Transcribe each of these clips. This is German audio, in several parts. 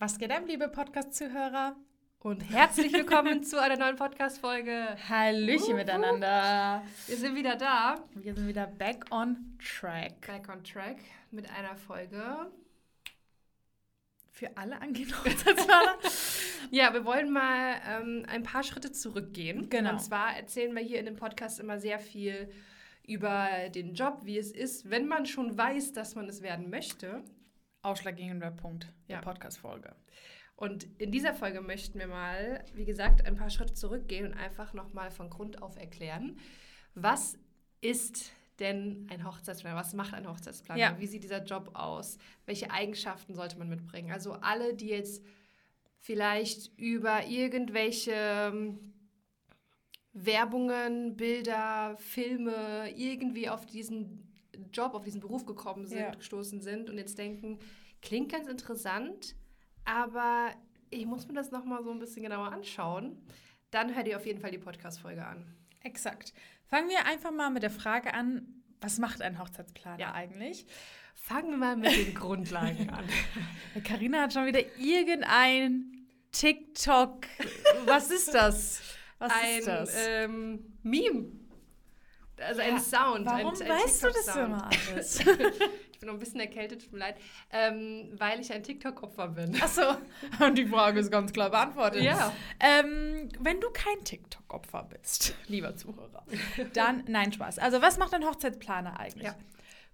Was geht ab, liebe Podcast-Zuhörer? Und herzlich willkommen zu einer neuen Podcast-Folge. Hallöchen miteinander. Wir sind wieder da. Wir sind wieder back on track. Back on track mit einer Folge. Für alle Hochzeitsplaner. ja, wir wollen mal ähm, ein paar Schritte zurückgehen. Genau. Und zwar erzählen wir hier in dem Podcast immer sehr viel über den Job, wie es ist, wenn man schon weiß, dass man es werden möchte. Ausschlaggebender Punkt der Ja. Podcast-Folge. Und in dieser Folge möchten wir mal, wie gesagt, ein paar Schritte zurückgehen und einfach nochmal von Grund auf erklären, was ist denn ein Hochzeitsplaner? Was macht ein Hochzeitsplaner? Ja. Wie sieht dieser Job aus? Welche Eigenschaften sollte man mitbringen? Also alle, die jetzt vielleicht über irgendwelche ähm, Werbungen, Bilder, Filme irgendwie auf diesen Job, auf diesen Beruf gekommen sind, Ja. gestoßen sind und jetzt denken, klingt ganz interessant, aber ich muss mir das nochmal so ein bisschen genauer anschauen. Dann hört ihr auf jeden Fall die Podcast-Folge an. Exakt. Fangen wir einfach mal mit der Frage an, was macht ein Hochzeitsplaner Ja. eigentlich? Fangen wir mal mit den Grundlagen an. Karina hat schon wieder irgendein TikTok. Was ist das? Was ein ist das? Ähm, Meme. Also ein Ja, Sound. Warum ein, ein weißt du das immer alles? Ich bin noch ein bisschen erkältet, tut mir leid. Ähm, weil ich ein TikTok-Opfer bin. Achso, und die Frage ist ganz klar beantwortet. Ja. Ähm, wenn du kein TikTok-Opfer bist, lieber Zuhörer, dann, nein, Spaß. Also, was macht ein Hochzeitsplaner eigentlich? Ja.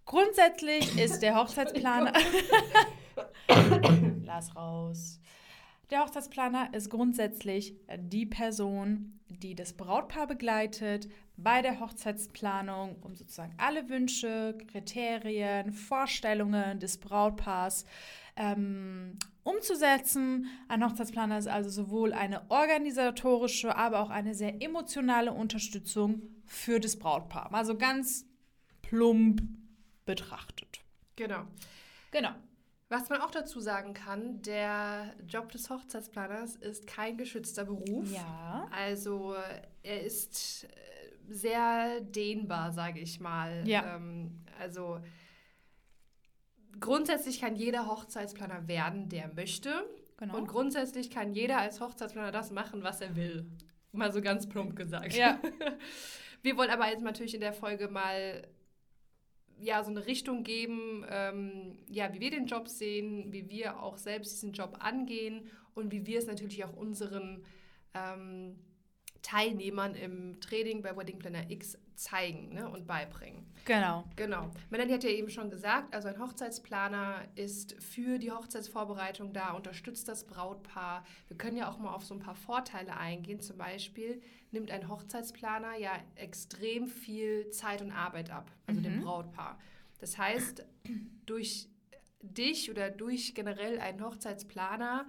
Grundsätzlich ist der Hochzeitsplaner. Lass raus. Der Hochzeitsplaner ist grundsätzlich die Person, die das Brautpaar begleitet bei der Hochzeitsplanung, um sozusagen alle Wünsche, Kriterien, Vorstellungen des Brautpaars ähm, umzusetzen. Ein Hochzeitsplaner ist also sowohl eine organisatorische, aber auch eine sehr emotionale Unterstützung für das Brautpaar. Also ganz plump betrachtet. Genau. Genau. Was man auch dazu sagen kann, der Job des Hochzeitsplaners ist kein geschützter Beruf. Ja. Also er ist äh, sehr dehnbar, sage ich mal. Ja. Ähm, also grundsätzlich kann jeder Hochzeitsplaner werden, der möchte. Genau. Und grundsätzlich kann jeder als Hochzeitsplaner das machen, was er will. Mal so ganz plump gesagt. Ja. Wir wollen aber jetzt natürlich in der Folge mal ja, so eine Richtung geben, ähm, ja, wie wir den Job sehen, wie wir auch selbst diesen Job angehen und wie wir es natürlich auch unseren ähm, Teilnehmern im Training bei Wedding Planner X zeigen ne, und beibringen. Genau. Genau. Melanie hat ja eben schon gesagt, also ein Hochzeitsplaner ist für die Hochzeitsvorbereitung da, unterstützt das Brautpaar. Wir können ja auch mal auf so ein paar Vorteile eingehen. Zum Beispiel nimmt ein Hochzeitsplaner ja extrem viel Zeit und Arbeit ab, also dem Mhm. Brautpaar. Das heißt, durch dich oder durch generell einen Hochzeitsplaner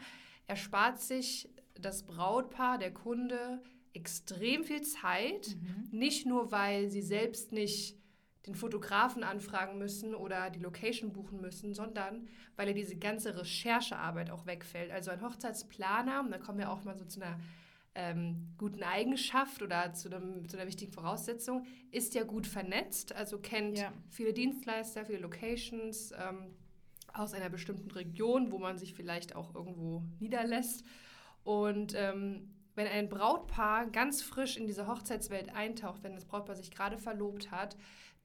erspart sich das Brautpaar, der Kunde, extrem viel Zeit. Nicht nur, weil sie selbst nicht den Fotografen anfragen müssen oder die Location buchen müssen, sondern weil ja diese ganze Recherchearbeit auch wegfällt. Also ein Hochzeitsplaner, und da kommen wir auch mal so zu einer ähm, guten Eigenschaft oder zu, einem, zu einer wichtigen Voraussetzung, ist ja gut vernetzt, also kennt Ja. viele Dienstleister, viele Locations ähm, aus einer bestimmten Region, wo man sich vielleicht auch irgendwo niederlässt. Und ähm, wenn ein Brautpaar ganz frisch in diese Hochzeitswelt eintaucht, wenn das Brautpaar sich gerade verlobt hat,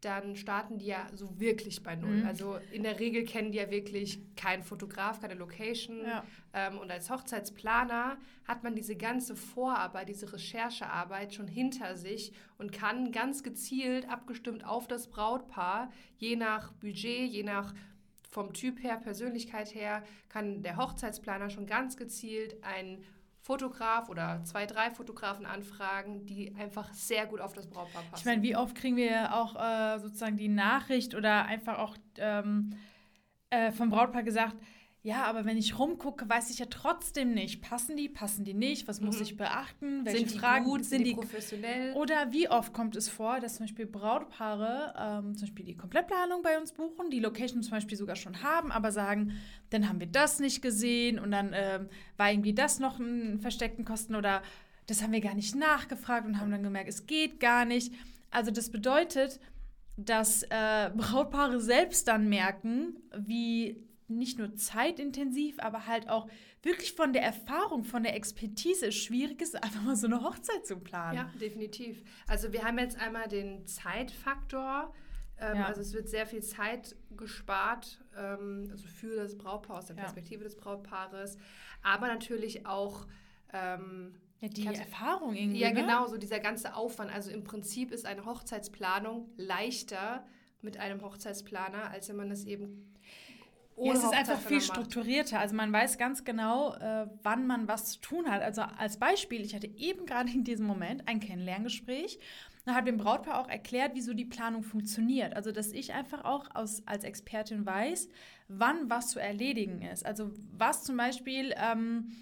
dann starten die ja so wirklich bei Null. Mhm. Also in der Regel kennen die ja wirklich keinen Fotograf, keine Location. Ja. Ähm, und als Hochzeitsplaner hat man diese ganze Vorarbeit, diese Recherchearbeit schon hinter sich und kann ganz gezielt, abgestimmt auf das Brautpaar, je nach Budget, je nach vom Typ her, Persönlichkeit her, kann der Hochzeitsplaner schon ganz gezielt einen Fotograf oder zwei, drei Fotografen anfragen, die einfach sehr gut auf das Brautpaar passen. Ich meine, wie oft kriegen wir auch äh, sozusagen die Nachricht oder einfach auch ähm, äh, vom Brautpaar gesagt, ja, aber wenn ich rumgucke, weiß ich ja trotzdem nicht, passen die, passen die nicht, was muss Mhm. ich beachten, welche sind die Fragen gut, sind die professionell? Oder wie oft kommt es vor, dass zum Beispiel Brautpaare ähm, zum Beispiel die Komplettplanung bei uns buchen, die Location zum Beispiel sogar schon haben, aber sagen, dann haben wir das nicht gesehen und dann ähm, war irgendwie das noch ein versteckten Kosten oder das haben wir gar nicht nachgefragt und haben dann gemerkt, es geht gar nicht. Also das bedeutet, dass äh, Brautpaare selbst dann merken, wie nicht nur zeitintensiv, aber halt auch wirklich von der Erfahrung, von der Expertise schwierig ist, einfach mal so eine Hochzeit zu planen. Ja, definitiv. Also wir haben jetzt einmal den Zeitfaktor. Ähm, ja. Also es wird sehr viel Zeit gespart, ähm, also für das Brautpaar, aus der Perspektive ja. des Brautpaares, aber natürlich auch ähm, ja, die Erfahrung irgendwie. Ja, ne? genau, so dieser ganze Aufwand. Also im Prinzip ist eine Hochzeitsplanung leichter mit einem Hochzeitsplaner, als wenn man das eben ja, es ist einfach viel strukturierter. Also man weiß ganz genau, äh, wann man was zu tun hat. Also als Beispiel, ich hatte eben gerade in diesem Moment ein Kennenlerngespräch und habe dem Brautpaar auch erklärt, wieso die Planung funktioniert. Also dass ich einfach auch aus, als Expertin weiß, wann was zu erledigen ist. Also was zum Beispiel ähm,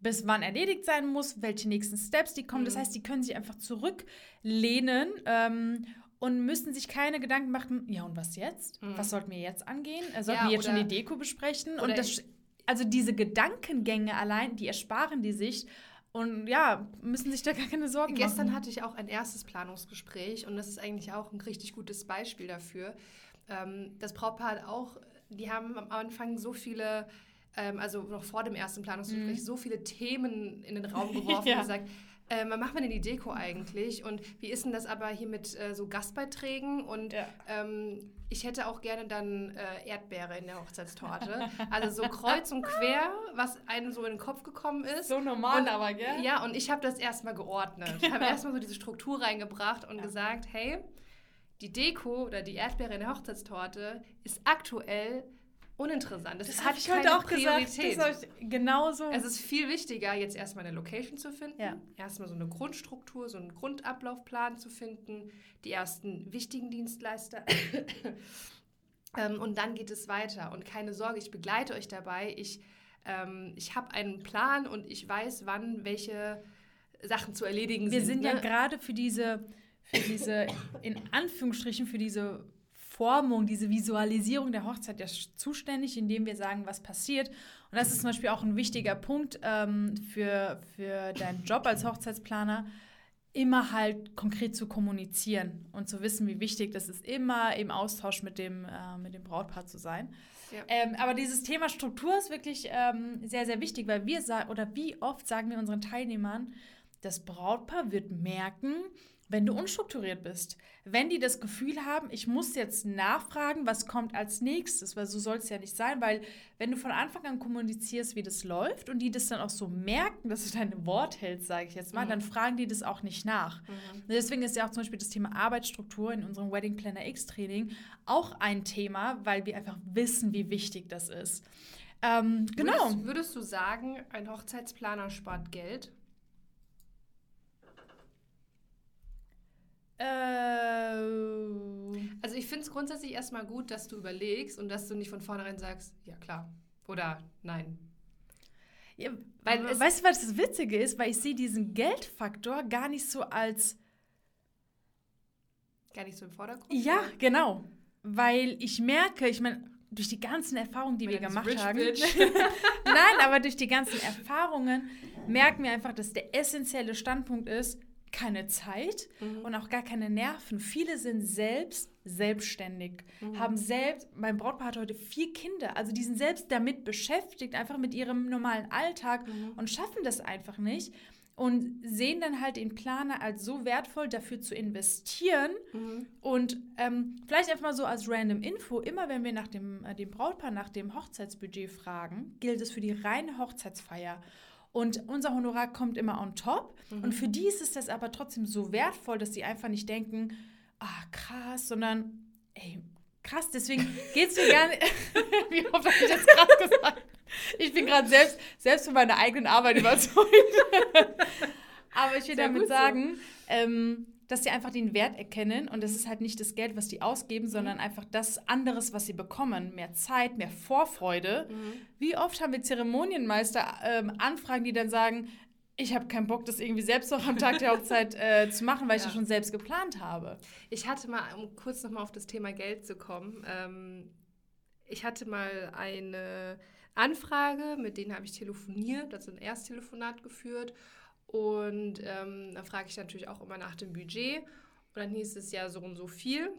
bis wann erledigt sein muss, welche nächsten Steps die kommen. Mhm. Das heißt, die können sich einfach zurücklehnen ähm, und müssen sich keine Gedanken machen, ja und was jetzt? Mhm. Was sollten wir jetzt angehen? Sollten ja, wir jetzt schon die Deko besprechen? Und das, also diese Gedankengänge allein, die ersparen die sich und ja, müssen sich da gar keine Sorgen Gestern machen. Gestern hatte ich auch ein erstes Planungsgespräch und das ist eigentlich auch ein richtig gutes Beispiel dafür. Ähm, das Brautpaar hat auch, die haben am Anfang so viele ähm, also noch vor dem ersten Planungsgespräch, mhm. so viele Themen in den Raum geworfen ja. und gesagt, äh, was macht man denn die Deko eigentlich? Und wie ist denn das aber hier mit äh, so Gastbeiträgen? Und ja. ähm, ich hätte auch gerne dann äh, Erdbeere in der Hochzeitstorte. Also so kreuz und quer, was einem so in den Kopf gekommen ist. So normal und, aber, gell? Ja, und ich habe das erstmal geordnet. Ich habe erstmal so diese Struktur reingebracht und ja. gesagt, hey, die Deko oder die Erdbeere in der Hochzeitstorte ist aktuell uninteressant. Das, das hat ich heute auch Priorität. gesagt. Das genauso. Es ist viel wichtiger, jetzt erstmal eine Location zu finden, ja. erstmal so eine Grundstruktur, so einen Grundablaufplan zu finden, die ersten wichtigen Dienstleister. ähm, und dann geht es weiter. Und keine Sorge, ich begleite euch dabei. Ich, ähm, ich habe einen Plan und ich weiß, wann welche Sachen zu erledigen Wir sind. Wir sind ne? ja gerade für diese, für diese, in Anführungsstrichen, für diese Formung, diese Visualisierung der Hochzeit ja zuständig, indem wir sagen, was passiert. Und das ist zum Beispiel auch ein wichtiger Punkt ähm, für, für deinen Job als Hochzeitsplaner, immer halt konkret zu kommunizieren und zu wissen, wie wichtig das ist, immer im Austausch mit dem, äh, mit dem Brautpaar zu sein. Ja. Ähm, aber dieses Thema Struktur ist wirklich ähm, sehr, sehr wichtig, weil wir sagen, oder wie oft sagen wir unseren Teilnehmern, das Brautpaar wird merken, wenn du unstrukturiert bist. Wenn die das Gefühl haben, ich muss jetzt nachfragen, was kommt als nächstes, weil so soll es ja nicht sein, weil wenn du von Anfang an kommunizierst, wie das läuft und die das dann auch so merken, dass du dein Wort hältst, sage ich jetzt mal, mhm. dann fragen die das auch nicht nach. Mhm. Deswegen ist ja auch zum Beispiel das Thema Arbeitsstruktur in unserem Wedding Planner X Training auch ein Thema, weil wir einfach wissen, wie wichtig das ist. Ähm, genau. Würdest, würdest du sagen, ein Hochzeitsplaner spart Geld? Also ich finde es grundsätzlich erstmal gut, dass du überlegst und dass du nicht von vornherein sagst, ja klar oder nein. Ja, weil weißt du, was das Witzige ist? Weil ich sehe diesen Geldfaktor gar nicht so als... Gar nicht so im Vordergrund? Ja, oder? genau. Weil ich merke, ich meine, durch die ganzen Erfahrungen, die wir gemacht haben. Nein, aber durch die ganzen Erfahrungen merken wir einfach, dass der essentielle Standpunkt ist, keine Zeit mhm. und auch gar keine Nerven. Viele sind selbst selbstständig, mhm. haben selbst, mein Brautpaar hat heute vier Kinder, also die sind selbst damit beschäftigt, einfach mit ihrem normalen Alltag mhm. und schaffen das einfach nicht und sehen dann halt den Planer als so wertvoll, dafür zu investieren. Mhm. Und ähm, vielleicht einfach mal so als random Info, immer wenn wir nach dem, äh, dem Brautpaar nach dem Hochzeitsbudget fragen, gilt es für die reine Hochzeitsfeier. Und unser Honorar kommt immer on top. Mhm. Und für die ist es das aber trotzdem so wertvoll, dass sie einfach nicht denken, ah, krass, sondern, ey, krass, deswegen geht es mir gerne. Wie oft habe ich das gerade gesagt? Ich bin gerade selbst, selbst von meiner eigenen Arbeit überzeugt. aber ich will Sehr damit sagen, so. ähm, dass sie einfach den Wert erkennen und das ist halt nicht das Geld, was die ausgeben, mhm. sondern einfach das anderes, was sie bekommen. Mehr Zeit, mehr Vorfreude. Mhm. Wie oft haben wir Zeremonienmeister ähm, Anfragen, die dann sagen, ich habe keinen Bock, das irgendwie selbst noch am Tag der Hochzeit äh, zu machen, weil ja. ich das schon selbst geplant habe. Ich hatte mal, um kurz nochmal auf das Thema Geld zu kommen, ähm, ich hatte mal eine Anfrage, mit denen habe ich telefoniert, also ein Ersttelefonat geführt und ähm, dann frage ich natürlich auch immer nach dem Budget. Und dann hieß es ja so und so viel.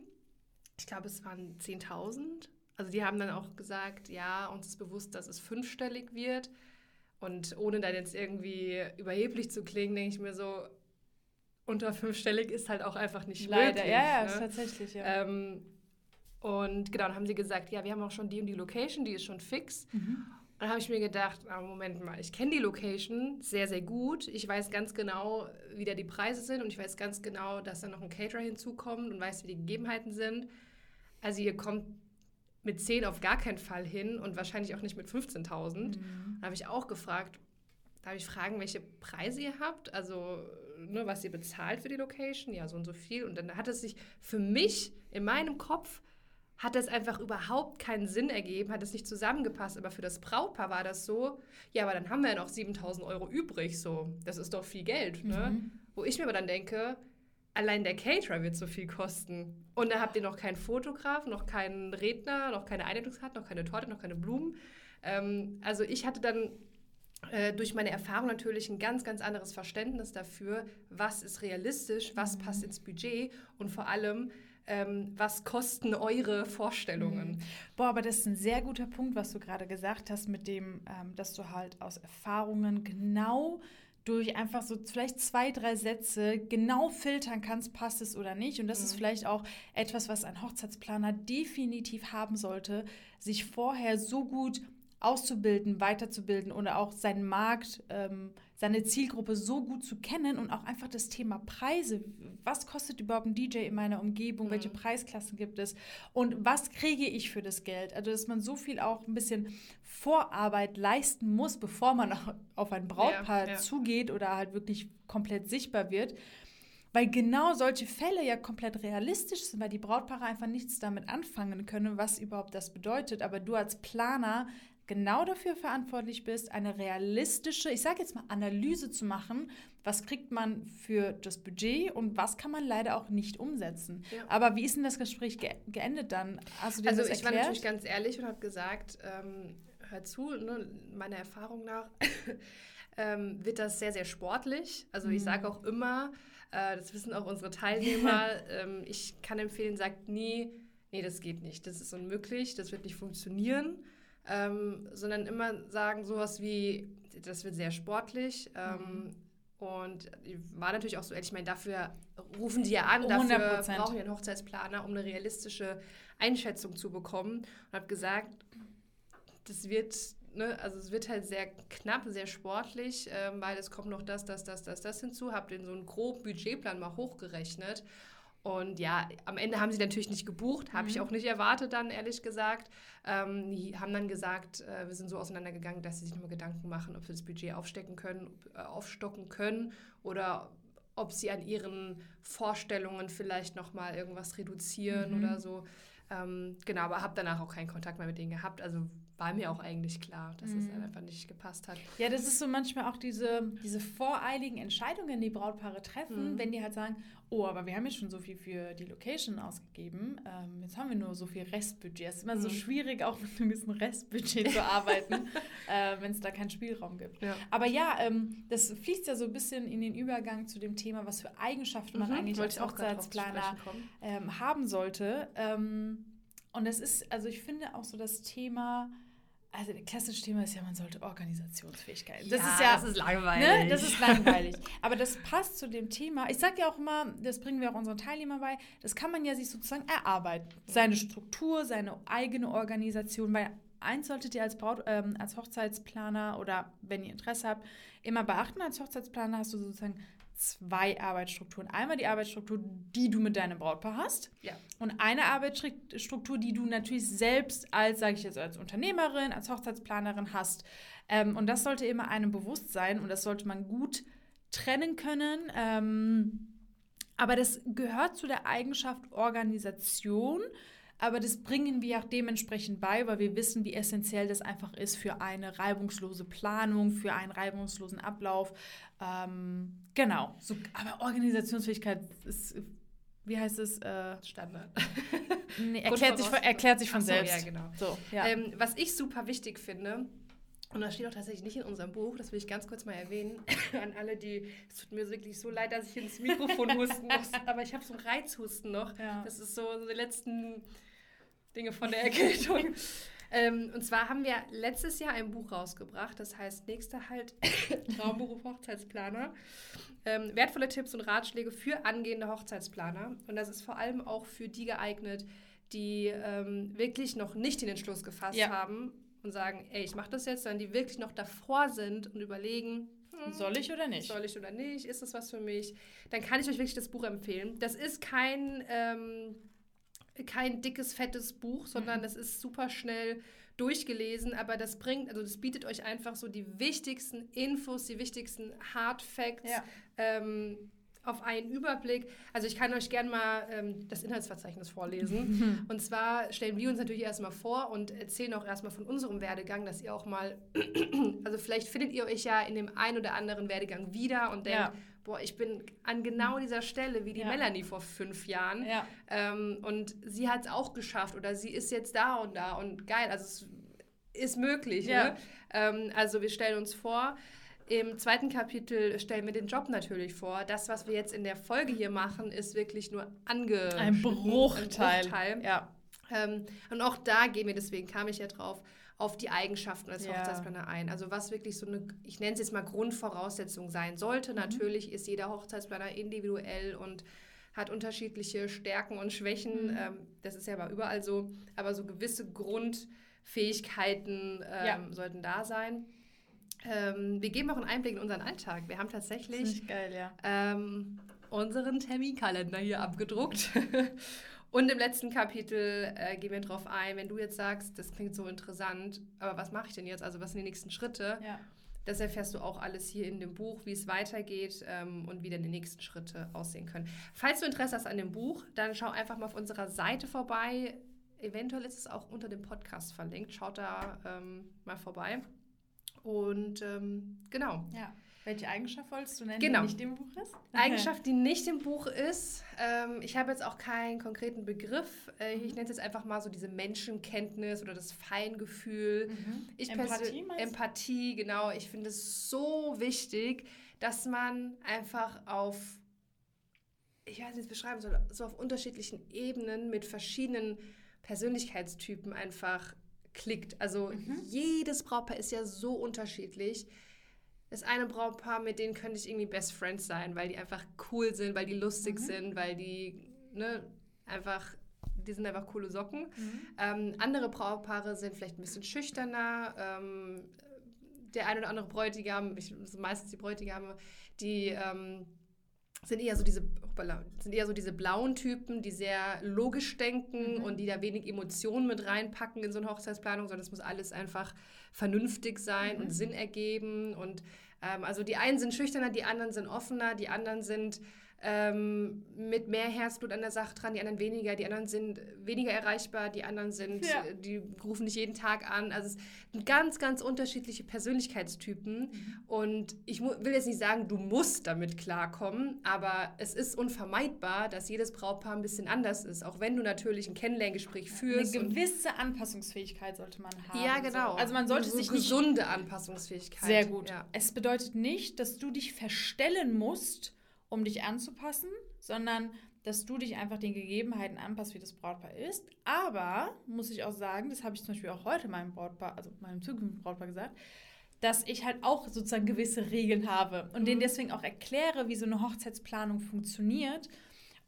Ich glaube, es waren 10.000 also die haben dann auch gesagt, ja, uns ist bewusst, dass es fünfstellig wird. Und ohne dann jetzt irgendwie überheblich zu klingen, denke ich mir so, unter fünfstellig ist halt auch einfach nicht Leider, möglich. ja, ja, ne? tatsächlich, ja. Ähm, und genau, dann haben sie gesagt, ja, wir haben auch schon die und die Location, die ist schon fix. Mhm. Und dann habe ich mir gedacht, ah, Moment mal, ich kenne die Location sehr, sehr gut. Ich weiß ganz genau, wie da die Preise sind und ich weiß ganz genau, dass da noch ein Caterer hinzukommt und weiß, wie die Gegebenheiten sind. Also ihr kommt mit 10 auf gar keinen Fall hin und wahrscheinlich auch nicht mit 15.000. Mhm. Da habe ich auch gefragt, darf ich fragen, welche Preise ihr habt? Also, ne, was ihr bezahlt für die Location? Ja, so und so viel. Und dann hat es sich für mich in meinem Kopf hat das einfach überhaupt keinen Sinn ergeben, hat es nicht zusammengepasst. Aber für das Brautpaar war das so, ja, aber dann haben wir ja noch 7000 Euro übrig, so. Das ist doch viel Geld, ne? Mhm. Wo ich mir aber dann denke, allein der Caterer wird so viel kosten. Und da habt ihr noch keinen Fotograf, noch keinen Redner, noch keine Einladungskarte, noch keine Torte, noch keine Blumen. Ähm, also ich hatte dann äh, durch meine Erfahrung natürlich ein ganz, ganz anderes Verständnis dafür, was ist realistisch, was mhm. passt ins Budget und vor allem, ähm, was kosten eure Vorstellungen? Mhm. Boah, aber das ist ein sehr guter Punkt, was du gerade gesagt hast, mit dem, ähm, dass du halt aus Erfahrungen genau durch einfach so vielleicht zwei, drei Sätze genau filtern kannst, passt es oder nicht. Und das mhm. ist vielleicht auch etwas, was ein Hochzeitsplaner definitiv haben sollte, sich vorher so gut auszubilden, weiterzubilden oder auch seinen Markt, ähm, seine Zielgruppe so gut zu kennen und auch einfach das Thema Preise. Was kostet überhaupt ein DJ in meiner Umgebung? Mhm. Welche Preisklassen gibt es? Und was kriege ich für das Geld? Also, dass man so viel auch ein bisschen Vorarbeit leisten muss, bevor man auf ein Brautpaar ja, ja. zugeht oder halt wirklich komplett sichtbar wird. Weil genau solche Fälle ja komplett realistisch sind, weil die Brautpaare einfach nichts damit anfangen können, was überhaupt das bedeutet. Aber du als Planer genau dafür verantwortlich bist, eine realistische, ich sage jetzt mal, Analyse zu machen, was kriegt man für das Budget und was kann man leider auch nicht umsetzen. Ja. Aber wie ist denn das Gespräch ge geendet dann? Hast du dir also ich war natürlich ganz ehrlich und habe gesagt, ähm, hör zu, ne, meiner Erfahrung nach ähm, wird das sehr, sehr sportlich. Also mhm. ich sage auch immer, äh, das wissen auch unsere Teilnehmer, ähm, ich kann empfehlen, sagt nie, nee, das geht nicht, das ist unmöglich, das wird nicht funktionieren ähm, sondern immer sagen sowas wie, das wird sehr sportlich. Ähm, mhm. Und ich war natürlich auch so ich meine, dafür rufen die ja an, dafür 100%. brauchen wir einen Hochzeitsplaner, um eine realistische Einschätzung zu bekommen. Und habe gesagt, das wird, ne, also es wird halt sehr knapp, sehr sportlich, ähm, weil es kommt noch das, das, das, das, das hinzu. Habe den so einen groben Budgetplan mal hochgerechnet und ja, am Ende haben sie natürlich nicht gebucht, habe mhm. ich auch nicht erwartet dann, ehrlich gesagt. Ähm, die haben dann gesagt, äh, wir sind so auseinandergegangen, dass sie sich nochmal Gedanken machen, ob sie das Budget aufstecken können, äh, aufstocken können oder ob sie an ihren Vorstellungen vielleicht nochmal irgendwas reduzieren mhm. oder so. Ähm, genau, aber habe danach auch keinen Kontakt mehr mit denen gehabt. Also war mir auch eigentlich klar, dass mhm. es einfach nicht gepasst hat. Ja, das ist so manchmal auch diese, diese voreiligen Entscheidungen, die Brautpaare treffen, mhm. wenn die halt sagen, oh, aber wir haben jetzt schon so viel für die Location ausgegeben, ähm, jetzt haben wir nur so viel Restbudget. Es ist immer mhm. so schwierig, auch mit einem gewissen Restbudget zu arbeiten, äh, wenn es da keinen Spielraum gibt. Ja. Aber ja, ähm, das fließt ja so ein bisschen in den Übergang zu dem Thema, was für Eigenschaften man mhm, eigentlich als Hochzeitsplaner ähm, haben sollte. Ähm, und das ist, also ich finde auch so das Thema, also das klassische Thema ist ja, man sollte Organisationsfähigkeit. Das ja, ist ja, das ist langweilig. Ne, das ist langweilig. Aber das passt zu dem Thema. Ich sage ja auch immer, das bringen wir auch unseren Teilnehmern bei, das kann man ja sich sozusagen erarbeiten. Seine Struktur, seine eigene Organisation. Weil eins solltet ihr als, Braut, ähm, als Hochzeitsplaner oder wenn ihr Interesse habt, immer beachten. Als Hochzeitsplaner hast du sozusagen zwei Arbeitsstrukturen. Einmal die Arbeitsstruktur, die du mit deinem Brautpaar hast. Ja. Und eine Arbeitsstruktur, die du natürlich selbst als, sage ich jetzt, als Unternehmerin, als Hochzeitsplanerin hast. Ähm, und das sollte immer einem bewusst sein und das sollte man gut trennen können. Ähm, aber das gehört zu der Eigenschaft Organisation aber das bringen wir auch dementsprechend bei, weil wir wissen, wie essentiell das einfach ist für eine reibungslose Planung, für einen reibungslosen Ablauf. Ähm, genau. So, aber Organisationsfähigkeit ist, wie heißt es? Äh, Standard. nee, erklärt, sich von, erklärt sich von so, selbst. Ja, genau. So, ja. Ähm, was ich super wichtig finde, und das steht auch tatsächlich nicht in unserem Buch, das will ich ganz kurz mal erwähnen, an alle, die, es tut mir wirklich so leid, dass ich ins Mikrofon husten muss, aber ich habe so einen Reizhusten noch. Ja. Das ist so, so die letzten Dinge von der Erkältung. ähm, und zwar haben wir letztes Jahr ein Buch rausgebracht, das heißt Nächster Halt Traumberuf Hochzeitsplaner. Ähm, wertvolle Tipps und Ratschläge für angehende Hochzeitsplaner. Und das ist vor allem auch für die geeignet, die ähm, wirklich noch nicht den Entschluss gefasst ja. haben und sagen, ey, ich mache das jetzt, sondern die wirklich noch davor sind und überlegen, hm, soll ich oder nicht? Soll ich oder nicht? Ist das was für mich? Dann kann ich euch wirklich das Buch empfehlen. Das ist kein, ähm, kein dickes, fettes Buch, sondern mhm. das ist super schnell durchgelesen, aber das bringt, also das bietet euch einfach so die wichtigsten Infos, die wichtigsten Hard Facts ja. ähm, auf einen Überblick. Also ich kann euch gerne mal ähm, das Inhaltsverzeichnis vorlesen. und zwar stellen wir uns natürlich erstmal vor und erzählen auch erstmal von unserem Werdegang, dass ihr auch mal, also vielleicht findet ihr euch ja in dem einen oder anderen Werdegang wieder und denkt, ja. Boah, ich bin an genau dieser Stelle wie die ja. Melanie vor fünf Jahren. Ja. Ähm, und sie hat es auch geschafft oder sie ist jetzt da und da und geil. Also es ist möglich. Ne? Ähm, also wir stellen uns vor, im zweiten Kapitel stellen wir den Job natürlich vor. Das, was wir jetzt in der Folge hier machen, ist wirklich nur ange ein Bruchteil. Ein Bruchteil. Ja. Ähm, und auch da gehen wir, deswegen kam ich ja drauf, auf die Eigenschaften als ja. Hochzeitsplaner ein. Also was wirklich so eine, ich nenne es jetzt mal Grundvoraussetzung sein sollte. Mhm. Natürlich ist jeder Hochzeitsplaner individuell und hat unterschiedliche Stärken und Schwächen. Mhm. Ähm, das ist ja aber überall so. Aber so gewisse Grundfähigkeiten ähm, ja. sollten da sein. Ähm, wir geben auch einen Einblick in unseren Alltag. Wir haben tatsächlich geil, ja. ähm, unseren Terminkalender hier abgedruckt. Und im letzten Kapitel äh, gehen wir darauf ein, wenn du jetzt sagst, das klingt so interessant, aber was mache ich denn jetzt? Also was sind die nächsten Schritte? Ja. Das erfährst du auch alles hier in dem Buch, wie es weitergeht ähm, und wie dann die nächsten Schritte aussehen können. Falls du Interesse hast an dem Buch, dann schau einfach mal auf unserer Seite vorbei. Eventuell ist es auch unter dem Podcast verlinkt. Schaut da ähm, mal vorbei. Und ähm, genau. Ja. Welche Eigenschaft wolltest du nennen, genau. die nicht im Buch ist? Eigenschaft, die nicht im Buch ist. Ähm, ich habe jetzt auch keinen konkreten Begriff. Äh, ich mhm. nenne es jetzt einfach mal so diese Menschenkenntnis oder das Feingefühl. Mhm. Ich Empathie, Empathie, genau. Ich finde es so wichtig, dass man einfach auf, ich weiß nicht, wie es beschreiben soll, so auf unterschiedlichen Ebenen mit verschiedenen Persönlichkeitstypen einfach klickt. Also mhm. jedes Brautpaar ist ja so unterschiedlich. Das eine Brautpaar, mit denen könnte ich irgendwie Best Friends sein, weil die einfach cool sind, weil die lustig mhm. sind, weil die ne, einfach, die sind einfach coole Socken. Mhm. Ähm, andere Brautpaare sind vielleicht ein bisschen schüchterner. Ähm, der ein oder andere Bräutigam, ich, meistens die Bräutigame, die ähm, sind eher so diese sind eher so diese blauen Typen, die sehr logisch denken mhm. und die da wenig Emotionen mit reinpacken in so eine Hochzeitsplanung, sondern es muss alles einfach vernünftig sein mhm. und Sinn ergeben. Und ähm, also die einen sind schüchterner, die anderen sind offener, die anderen sind ähm, mit mehr Herzblut an der Sache dran, die anderen weniger, die anderen sind weniger erreichbar, die anderen sind, ja. die rufen nicht jeden Tag an. Also es sind ganz, ganz unterschiedliche Persönlichkeitstypen. Mhm. Und ich will jetzt nicht sagen, du musst damit klarkommen, aber es ist unvermeidbar, dass jedes Brautpaar ein bisschen anders ist, auch wenn du natürlich ein Kennenlerngespräch führst. Eine gewisse Anpassungsfähigkeit sollte man haben. Ja, genau. So. Also man sollte so sich nicht gesunde Anpassungsfähigkeit. Sehr gut. Ja. Es bedeutet nicht, dass du dich verstellen musst, um dich anzupassen, sondern dass du dich einfach den Gegebenheiten anpasst, wie das Brautpaar ist. Aber, muss ich auch sagen, das habe ich zum Beispiel auch heute meinem Brautpaar, also meinem zukünftigen Brautpaar gesagt, dass ich halt auch sozusagen gewisse Regeln habe und mhm. denen deswegen auch erkläre, wie so eine Hochzeitsplanung funktioniert.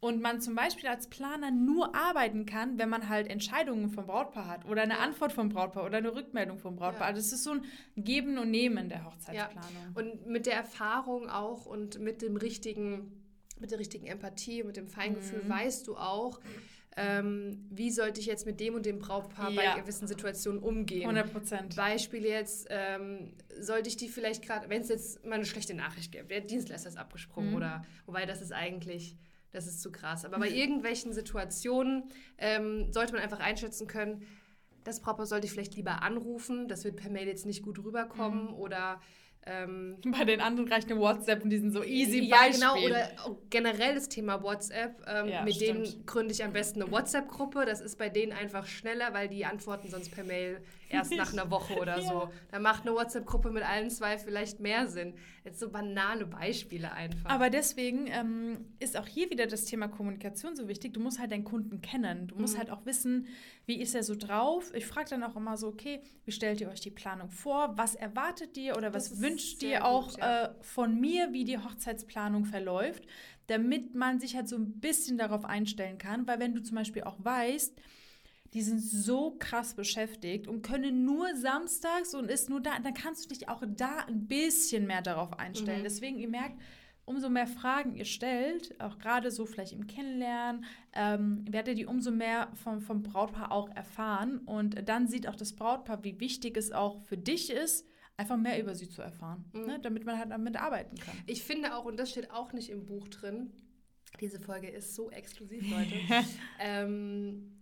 Und man zum Beispiel als Planer nur arbeiten kann, wenn man halt Entscheidungen vom Brautpaar hat oder eine Antwort vom Brautpaar oder eine Rückmeldung vom Brautpaar. Ja. Also es ist so ein Geben und Nehmen der Hochzeitsplanung. Ja. Und mit der Erfahrung auch und mit dem richtigen, mit der richtigen Empathie, mit dem Feingefühl mhm. weißt du auch, ähm, wie sollte ich jetzt mit dem und dem Brautpaar ja. bei gewissen Situationen umgehen. 100 Prozent. Beispiel jetzt, ähm, sollte ich die vielleicht gerade, wenn es jetzt mal eine schlechte Nachricht gibt, der Dienstleister ist abgesprungen mhm. oder, wobei das ist eigentlich das ist zu krass. Aber bei irgendwelchen Situationen ähm, sollte man einfach einschätzen können, das Brautpaar sollte ich vielleicht lieber anrufen. Das wird per Mail jetzt nicht gut rüberkommen. Mhm. Oder ähm, bei den anderen reicht eine WhatsApp und die sind so easy Ja, Beispiel. genau. Oder generell das Thema WhatsApp. Ähm, ja, mit stimmt. denen gründe ich am besten eine WhatsApp-Gruppe. Das ist bei denen einfach schneller, weil die antworten sonst per Mail erst nach einer Woche oder Ja. so. Da macht eine WhatsApp-Gruppe mit allen zwei vielleicht mehr Sinn. Jetzt so banale Beispiele einfach. Aber deswegen ähm, ist auch hier wieder das Thema Kommunikation so wichtig. Du musst halt deinen Kunden kennen. Du musst Mhm. halt auch wissen, wie ist er so drauf. Ich frage dann auch immer so, okay, wie stellt ihr euch die Planung vor? Was erwartet ihr oder Das was wünscht ihr gut, auch ja. äh, von mir, wie die Hochzeitsplanung verläuft, damit man sich halt so ein bisschen darauf einstellen kann. Weil wenn du zum Beispiel auch weißt, die sind so krass beschäftigt und können nur samstags und ist nur da, dann kannst du dich auch da ein bisschen mehr darauf einstellen. Mhm. Deswegen, ihr merkt, umso mehr Fragen ihr stellt, auch gerade so vielleicht im Kennenlernen, ähm, werdet ihr umso mehr vom, vom Brautpaar auch erfahren. Und dann sieht auch das Brautpaar, wie wichtig es auch für dich ist, einfach mehr über sie zu erfahren, Mhm. ne? damit man halt damit arbeiten kann. Ich finde auch, und das steht auch nicht im Buch drin, diese Folge ist so exklusiv, Leute. ähm,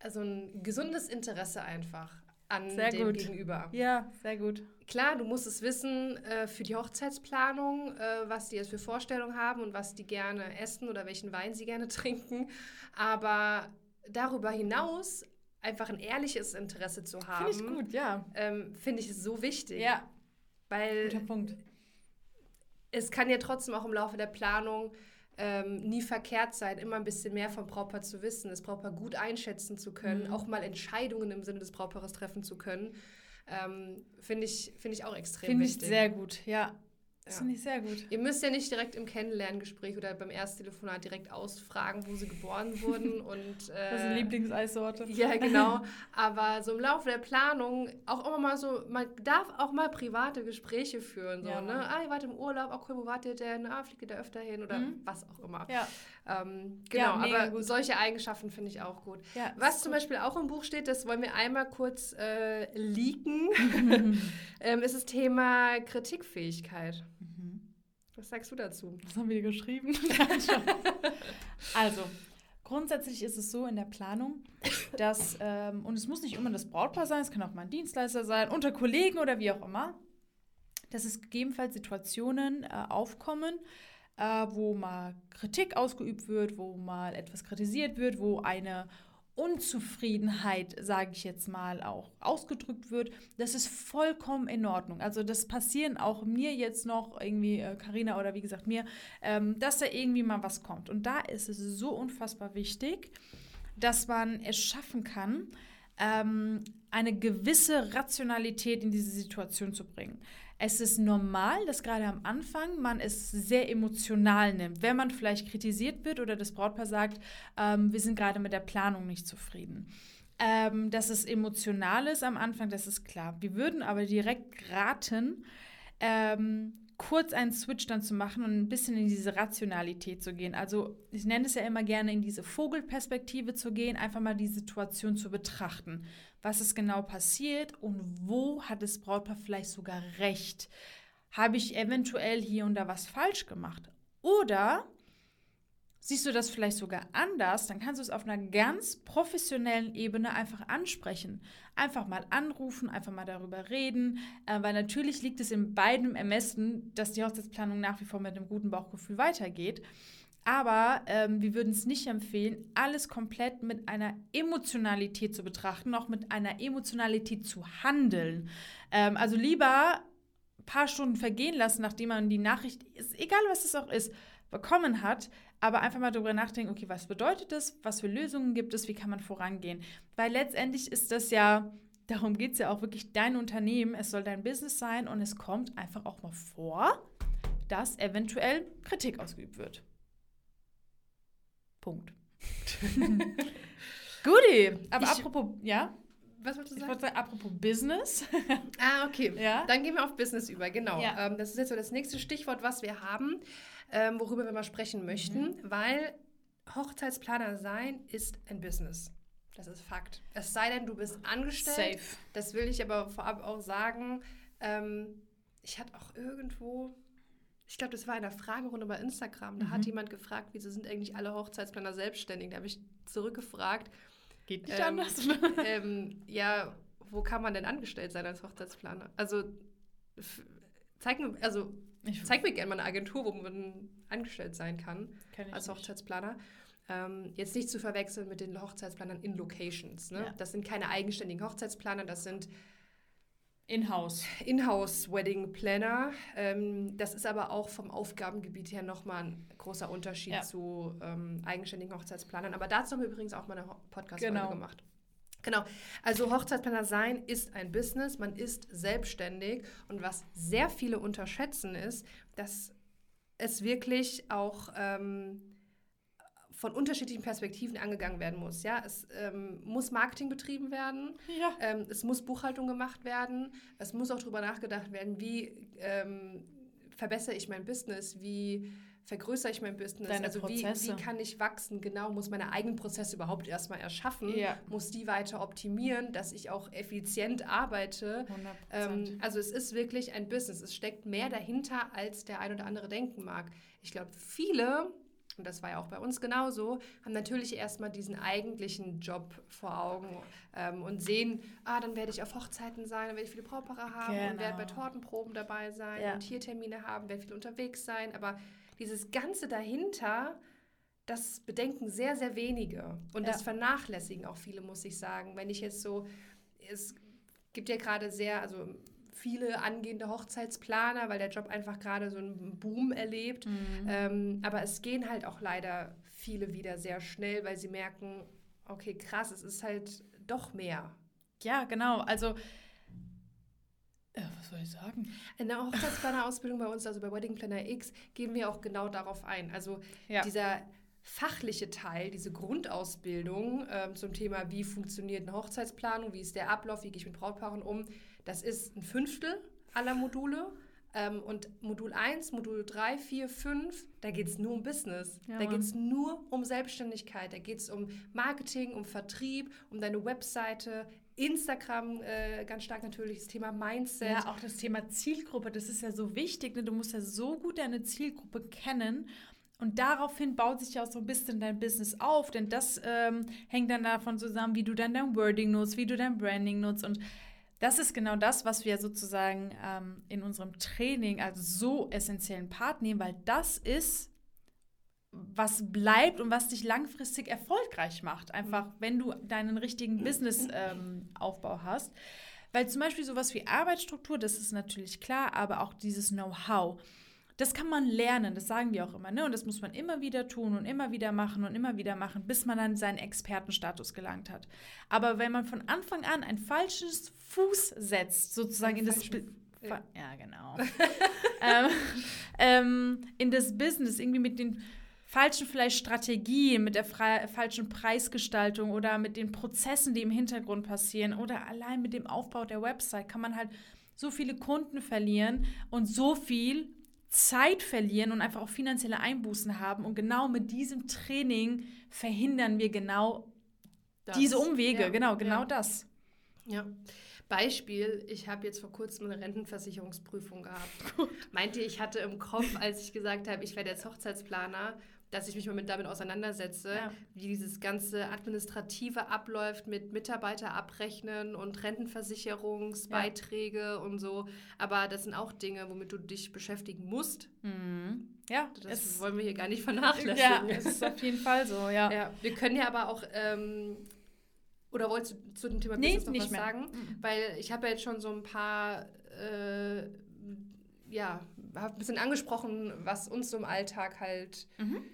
also ein gesundes Interesse einfach an Sehr dem gut. Gegenüber. Ja, sehr gut. Klar, du musst es wissen äh, für die Hochzeitsplanung, äh, was die jetzt für Vorstellungen haben und was die gerne essen oder welchen Wein sie gerne trinken. Aber darüber hinaus einfach ein ehrliches Interesse zu haben, Finde ich gut, ja. ähm, finde ich so wichtig. Ja, Weil guter Punkt. es kann ja trotzdem auch im Laufe der Planung ähm, nie verkehrt sein, immer ein bisschen mehr vom Brautpaar zu wissen, das Brautpaar gut einschätzen zu können, Mhm. auch mal Entscheidungen im Sinne des Brautpaares treffen zu können. Ähm, finde ich, finde ich auch extrem Finde ich wichtig. sehr gut, ja. Das Ja. finde ich sehr gut. Ihr müsst ja nicht direkt im Kennenlerngespräch oder beim Ersttelefonat direkt ausfragen, wo sie geboren wurden und Das ist eine äh, Lieblingseissorte. ja, genau. Aber so im Laufe der Planung auch immer mal so, man darf auch mal private Gespräche führen. So, Ja, ne? Ah, ihr wart im Urlaub, okay, wo wart ihr denn? Ah, fliegt ihr da öfter hin oder Mhm. was auch immer. Ja, Ähm, Ja, genau, mega aber gut. solche Eigenschaften finde ich auch gut. ja. Was zum Beispiel auch im Buch steht, das wollen wir einmal kurz äh, leaken, ähm, ist das Thema Kritikfähigkeit. Was sagst du dazu? Was haben wir hier geschrieben? also, grundsätzlich ist es so in der Planung, dass, ähm, und es muss nicht immer das Brautpaar sein, es kann auch mal ein Dienstleister sein, unter Kollegen oder wie auch immer, dass es gegebenenfalls Situationen äh, aufkommen, äh, wo mal Kritik ausgeübt wird, wo mal etwas kritisiert wird, wo eine Unzufriedenheit, sage ich jetzt mal, auch ausgedrückt wird, das ist vollkommen in Ordnung. Also das passieren auch mir jetzt noch irgendwie, Karina oder wie gesagt mir, ähm, dass da irgendwie mal was kommt. Und da ist es so unfassbar wichtig, dass man es schaffen kann, ähm, eine gewisse Rationalität in diese Situation zu bringen. Es ist normal, dass gerade am Anfang man es sehr emotional nimmt. Wenn man vielleicht kritisiert wird oder das Brautpaar sagt, ähm, wir sind gerade mit der Planung nicht zufrieden. Ähm, dass es emotional ist am Anfang, das ist klar. Wir würden aber direkt raten, ähm, kurz einen Switch dann zu machen und ein bisschen in diese Rationalität zu gehen. Also ich nenne es ja immer gerne in diese Vogelperspektive zu gehen, einfach mal die Situation zu betrachten. Was ist genau passiert und wo hat das Brautpaar vielleicht sogar recht? Habe ich eventuell hier und da was falsch gemacht? Oder siehst du das vielleicht sogar anders, dann kannst du es auf einer ganz professionellen Ebene einfach ansprechen. Einfach mal anrufen, einfach mal darüber reden, äh, weil natürlich liegt es in beiden Ermessen, dass die Hochzeitsplanung nach wie vor mit einem guten Bauchgefühl weitergeht. Aber ähm, wir würden es nicht empfehlen, alles komplett mit einer Emotionalität zu betrachten, noch mit einer Emotionalität zu handeln. Ähm, also lieber ein paar Stunden vergehen lassen, nachdem man die Nachricht, egal was es auch ist, bekommen hat, aber einfach mal darüber nachdenken, okay, was bedeutet das, was für Lösungen gibt es, wie kann man vorangehen. Weil letztendlich ist das ja, darum geht es ja auch wirklich dein Unternehmen, es soll dein Business sein und es kommt einfach auch mal vor, dass eventuell Kritik ausgeübt wird. Punkt. Guti, aber Ich- apropos, ja, Was wolltest du ich sagen? wollte sagen, apropos Business. Ah, okay. Ja. Dann gehen wir auf Business über, genau. Ja. Ähm, das ist jetzt so das nächste Stichwort, was wir haben, ähm, worüber wir mal sprechen möchten, Mhm. weil Hochzeitsplaner sein ist ein Business. Das ist Fakt. Es sei denn, du bist angestellt. Safe. Das will ich aber vorab auch sagen. Ähm, ich hatte auch irgendwo, ich glaube, das war in der Fragerunde bei Instagram, da hat Mhm. jemand gefragt, wieso sind eigentlich alle Hochzeitsplaner selbstständig? Da habe ich zurückgefragt, Geht nicht Ähm, anders. ähm, ja, wo kann man denn angestellt sein als Hochzeitsplaner? Also, zeig mir, also, Ich zeig mir gerne mal eine Agentur, wo man angestellt sein kann als nicht. Hochzeitsplaner. Ähm, jetzt nicht zu verwechseln mit den Hochzeitsplanern in Locations. Ne? Ja. Das sind keine eigenständigen Hochzeitsplaner, das sind In-house. Inhouse-Wedding Planner. Ähm, das ist aber auch vom Aufgabengebiet her nochmal ein großer Unterschied Ja. zu ähm, eigenständigen Hochzeitsplanern. Aber dazu haben wir übrigens auch mal eine Podcast-Folge Genau. gemacht. Genau. Also Hochzeitsplaner sein ist ein Business, man ist selbstständig und was sehr viele unterschätzen ist, dass es wirklich auch ähm, von unterschiedlichen Perspektiven angegangen werden muss. Ja, es ähm, muss Marketing betrieben werden, Ja. ähm, es muss Buchhaltung gemacht werden. Es muss auch darüber nachgedacht werden, wie ähm, verbessere ich mein Business, wie vergrößere ich mein Business, Deine also wie, wie kann ich wachsen, genau, muss meine eigenen Prozesse überhaupt erstmal erschaffen, Ja. muss die weiter optimieren, dass ich auch effizient arbeite. 100 Ähm, also es ist wirklich ein Business, es steckt mehr dahinter, als der ein oder andere denken mag. Ich glaube, viele und das war ja auch bei uns genauso, haben natürlich erstmal diesen eigentlichen Job vor Augen ähm, und sehen, ah, dann werde ich auf Hochzeiten sein, dann werde ich viele Brautpaare haben und werde bei Genau. Tortenproben dabei sein Ja. und hier Termine haben, werde viel unterwegs sein. Aber dieses Ganze dahinter, das bedenken sehr, sehr wenige. Und Ja. das vernachlässigen auch viele, muss ich sagen. Wenn ich jetzt so, es gibt ja gerade sehr, also viele angehende Hochzeitsplaner, weil der Job einfach gerade so einen Boom erlebt. Mhm. Ähm, aber es gehen halt auch leider viele wieder sehr schnell, weil sie merken, okay, krass, es ist halt doch mehr. Ja, genau. Also, äh, was soll ich sagen? In der Hochzeitsplanerausbildung bei uns, also bei Wedding Planner X, gehen wir auch genau darauf ein. Also Ja. dieser fachliche Teil, diese Grundausbildung ähm, zum Thema, wie funktioniert eine Hochzeitsplanung, wie ist der Ablauf, wie gehe ich mit Brautpaaren um, das ist ein Fünftel aller Module. Ähm, und Modul 1, Modul 3, 4, 5, da geht es nur um Business. Ja, da geht es nur um Selbstständigkeit. Da geht es um Marketing, um Vertrieb, um deine Webseite, Instagram, äh, ganz stark natürlich das Thema Mindset. Ja, auch das Thema Zielgruppe, das ist ja so wichtig. Ne? Du musst ja so gut deine Zielgruppe kennen. Und daraufhin baut sich ja auch so ein bisschen dein Business auf, denn das ähm, hängt dann davon zusammen, wie du dann dein Wording nutzt, wie du dein Branding nutzt. Und das ist genau das, was wir sozusagen ähm, in unserem Training als so essentiellen Part nehmen, weil das ist, was bleibt und was dich langfristig erfolgreich macht. Einfach, wenn du deinen richtigen Business-Aufbau hast. Weil zum Beispiel sowas wie Arbeitsstruktur, das ist natürlich klar, aber auch dieses Know-how, das kann man lernen, das sagen wir auch immer, ne? Und das muss man immer wieder tun und immer wieder machen und immer wieder machen, bis man dann seinen Expertenstatus gelangt hat. Aber wenn man von Anfang an ein falsches Fuß setzt, sozusagen in das Fa- ja, genau. ähm, ähm, in das Business, irgendwie mit den falschen vielleicht Strategien, mit der falschen Preisgestaltung oder mit den Prozessen, die im Hintergrund passieren oder allein mit dem Aufbau der Website kann man halt so viele Kunden verlieren und so viel Zeit verlieren und einfach auch finanzielle Einbußen haben. Und genau mit diesem Training verhindern wir genau Das- diese Umwege. ja, genau, genau ja. das. Ja. Beispiel, ich habe jetzt vor kurzem eine Rentenversicherungsprüfung gehabt. Meinte, ich hatte im Kopf, als ich gesagt habe, ich werde jetzt Hochzeitsplaner, dass ich mich mal mit damit auseinandersetze, Ja. wie dieses ganze Administrative abläuft mit Mitarbeiter abrechnen und Rentenversicherungsbeiträge und so. Aber das sind auch Dinge, womit du dich beschäftigen musst. Mhm. Ja, Das wollen wir hier gar nicht ja, vernachlässigen. es ist auf jeden Fall so, ja. Ja, wir können ja aber auch, ähm, oder wolltest du zu dem Thema Nee, Business noch nicht was mehr. sagen? Mhm. Weil ich habe ja jetzt schon so ein paar, äh, ja, habe ein bisschen angesprochen, was uns so im Alltag halt Mhm.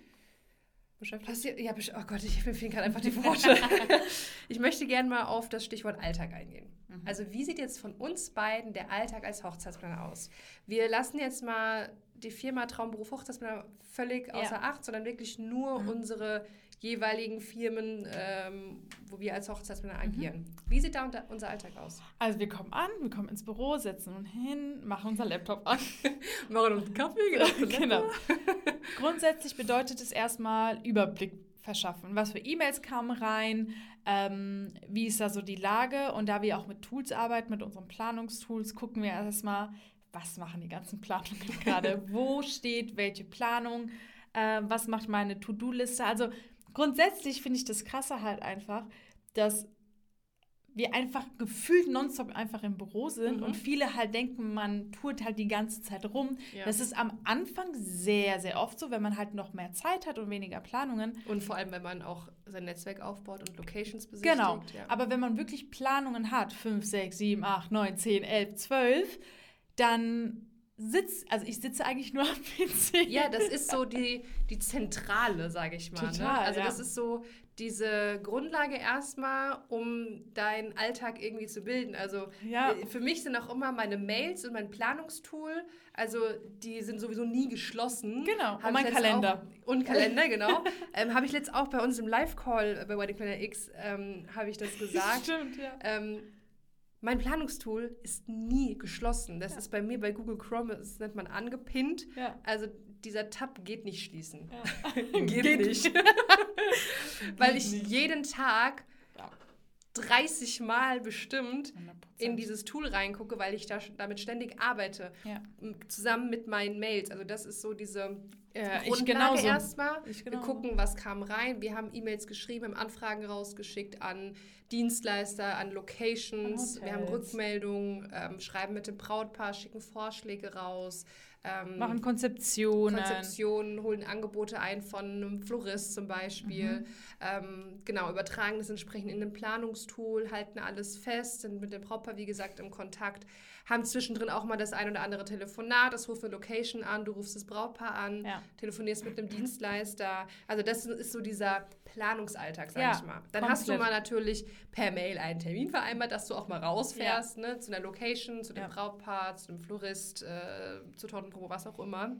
Beschäftigt. Passiert. Ja, oh Gott, ich, mir fehlen gerade einfach die Worte. ich möchte gerne mal auf das Stichwort Alltag eingehen. Mhm. Also wie sieht jetzt von uns beiden der Alltag als Hochzeitsplaner aus? Wir lassen jetzt mal die Firma Traumberuf Hochzeitsplaner völlig Ja. außer Acht, sondern wirklich nur Mhm. unsere jeweiligen Firmen, ähm, wo wir als Hochzeitsplaner Mhm. agieren. Wie sieht da unser Alltag aus? Also wir kommen an, wir kommen ins Büro, setzen uns hin, machen unser Laptop an. Machen uns einen Kaffee, genau. Grundsätzlich bedeutet es erstmal Überblick verschaffen. Was für E-Mails kamen rein, ähm, wie ist da so die Lage und da wir auch mit Tools arbeiten, mit unseren Planungstools, gucken wir erstmal, was machen die ganzen Planungen gerade, wo steht welche Planung, äh, was macht meine To-Do-Liste. Also grundsätzlich finde ich das Krasse halt einfach, dass wir einfach gefühlt nonstop einfach im Büro sind Mhm. und viele halt denken, man tut halt die ganze Zeit rum. Ja. Das ist am Anfang sehr, sehr oft so, wenn man halt noch mehr Zeit hat und weniger Planungen. Und vor allem, wenn man auch sein Netzwerk aufbaut und Locations besichtigt. Genau. Ja. Aber wenn man wirklich Planungen hat, 5, 6, 7, 8, 9, 10, 11, 12, dann sitzt, also ich sitze eigentlich nur am PC. Ja, das ist so die, die Zentrale, sage ich mal. ne? Total, Also ja. das ist so diese Grundlage erstmal, um deinen Alltag irgendwie zu bilden. Also Ja. äh, für mich sind auch immer meine Mails und mein Planungstool, also die sind sowieso nie geschlossen. Genau, und Hab ich mein Kalender. Auch, und Kalender, genau. ähm, habe ich letzt auch bei uns im Live-Call bei Wedding Planner X, ähm, habe ich das gesagt. Stimmt, ja. Ähm, mein Planungstool ist nie geschlossen. Das Ja. ist bei mir bei Google Chrome, das nennt man angepinnt. Ja. Also dieser Tab geht nicht schließen. Ja. Geht, nicht. Weil Geht ich jeden Tag. 30 Mal bestimmt 100%. in dieses Tool reingucke, weil ich da, damit ständig arbeite. Ja. Zusammen mit meinen Mails. Also das ist so diese ich Grundlage genauso. erstmal. Ich Wir genauso. gucken, was kam rein. Wir haben E-Mails geschrieben, haben Anfragen rausgeschickt an Dienstleister, an Locations. An Wir haben. Rückmeldungen, ähm, schreiben mit dem Brautpaar, schicken Vorschläge raus. Ähm, Machen Konzeptionen. Konzeptionen, holen Angebote ein von einem Florist zum Beispiel. Mhm. Ähm, genau, übertragen das entsprechend in ein Planungstool, halten alles fest, sind mit dem Brautpaar, wie gesagt, im Kontakt, haben zwischendrin auch mal das ein oder andere Telefonat, das ruft eine Location an, du rufst das Brautpaar an, Ja. telefonierst mit einem Dienstleister. Also das ist so dieser Planungsalltag, sag Ja, ich mal. Dann hast du komplett. mal natürlich per Mail einen Termin vereinbart, dass du auch mal rausfährst, ne, zu einer Location, zu dem Ja. Brautpaar, zu dem Florist, äh, zur Tortenprobe, was auch immer.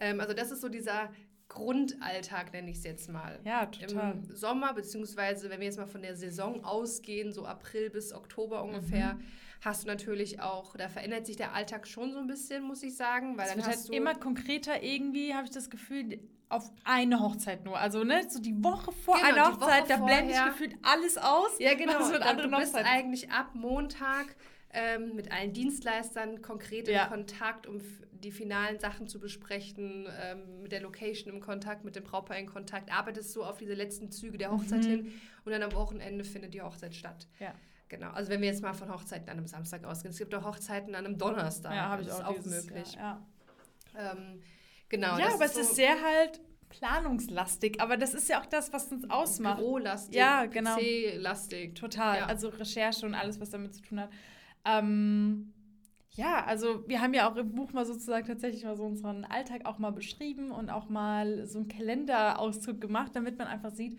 Ähm, also das ist so dieser Grundalltag, nenne ich es jetzt mal. Ja, total. Im Sommer, beziehungsweise wenn wir jetzt mal von der Saison ausgehen, so April bis Oktober ungefähr, Mhm. Hast du natürlich auch, da verändert sich der Alltag schon so ein bisschen, muss ich sagen, weil Es dann wird hast halt du immer konkreter irgendwie, habe ich das Gefühl, auf eine Hochzeit nur. Also, ne, so die Woche vor Genau, einer Hochzeit, da blende ich gefühlt alles aus. Ja, genau. was anderen du bist Hochzeiten- eigentlich ab Montag ähm, mit allen Dienstleistern konkret Ja. im Kontakt, um die finalen Sachen zu besprechen, ähm, mit der Location im Kontakt, mit dem Brautpaar in Kontakt, arbeitest so auf diese letzten Züge der Hochzeit Mhm. hin und dann am Wochenende findet die Hochzeit statt. Ja. Genau, also wenn wir jetzt mal von Hochzeiten an einem Samstag ausgehen, es gibt auch Hochzeiten an einem Donnerstag. Ja, habe ich auch, ist auch dieses möglich. Jahr, Ähm, genau. Ja, ja das aber es ist so sehr halt planungslastig. Aber das ist ja auch das, was uns ausmacht. Bürolastig, Ja, genau. PC-lastig. Total. Ja. Also Recherche und alles, was damit zu tun hat. Ähm, ja, also wir haben ja auch im Buch mal sozusagen tatsächlich mal so unseren Alltag auch mal beschrieben und auch mal so einen Kalenderauszug gemacht, damit man einfach sieht,